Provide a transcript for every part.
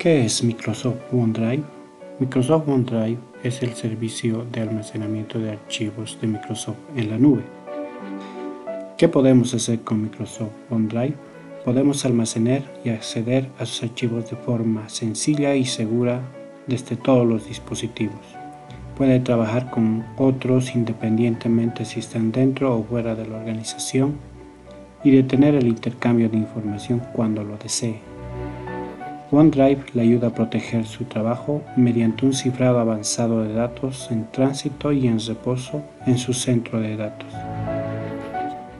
¿Qué es Microsoft OneDrive? Microsoft OneDrive es el servicio de almacenamiento de archivos de Microsoft en la nube. ¿Qué podemos hacer con Microsoft OneDrive? Podemos almacenar y acceder a sus archivos de forma sencilla y segura desde todos los dispositivos. Puede trabajar con otros independientemente si están dentro o fuera de la organización y detener el intercambio de información cuando lo desee. OneDrive le ayuda a proteger su trabajo mediante un cifrado avanzado de datos en tránsito y en reposo en su centro de datos.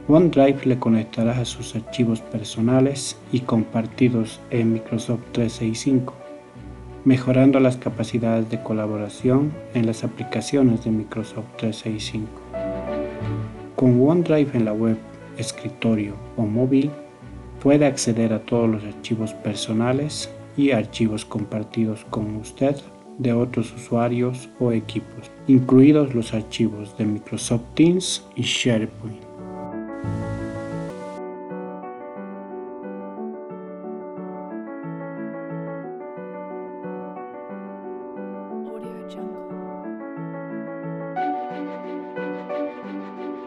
OneDrive le conectará a sus archivos personales y compartidos en Microsoft 365, mejorando las capacidades de colaboración en las aplicaciones de Microsoft 365. Con OneDrive en la web, escritorio o móvil, puede acceder a todos los archivos personales y archivos compartidos con usted de otros usuarios o equipos, incluidos los archivos de Microsoft Teams y SharePoint.